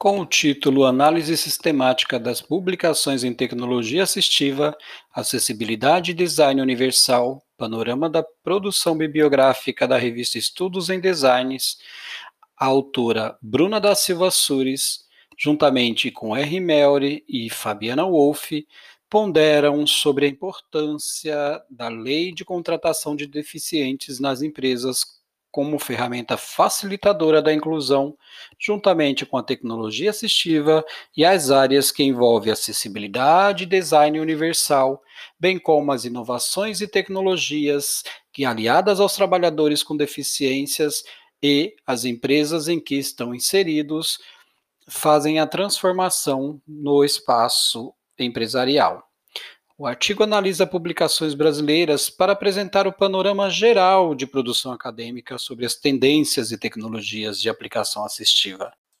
Com o título Análise Sistemática das Publicações em Tecnologia Assistiva, Acessibilidade e Design Universal, Panorama da Produção Bibliográfica da revista Estudos em Designs, a autora Bruna da Silva Sures, juntamente com R. Melry e Fabiana Wolff, ponderam sobre a importância da Lei de Contratação de Deficientes nas empresas como ferramenta facilitadora da inclusão, juntamente com a tecnologia assistiva e as áreas que envolvem acessibilidade e design universal, bem como as inovações e tecnologias que, aliadas aos trabalhadores com deficiências e as empresas em que estão inseridos, fazem a transformação no espaço empresarial. O artigo analisa publicações brasileiras para apresentar o panorama geral de produção acadêmica sobre as tendências e tecnologias de aplicação assistiva.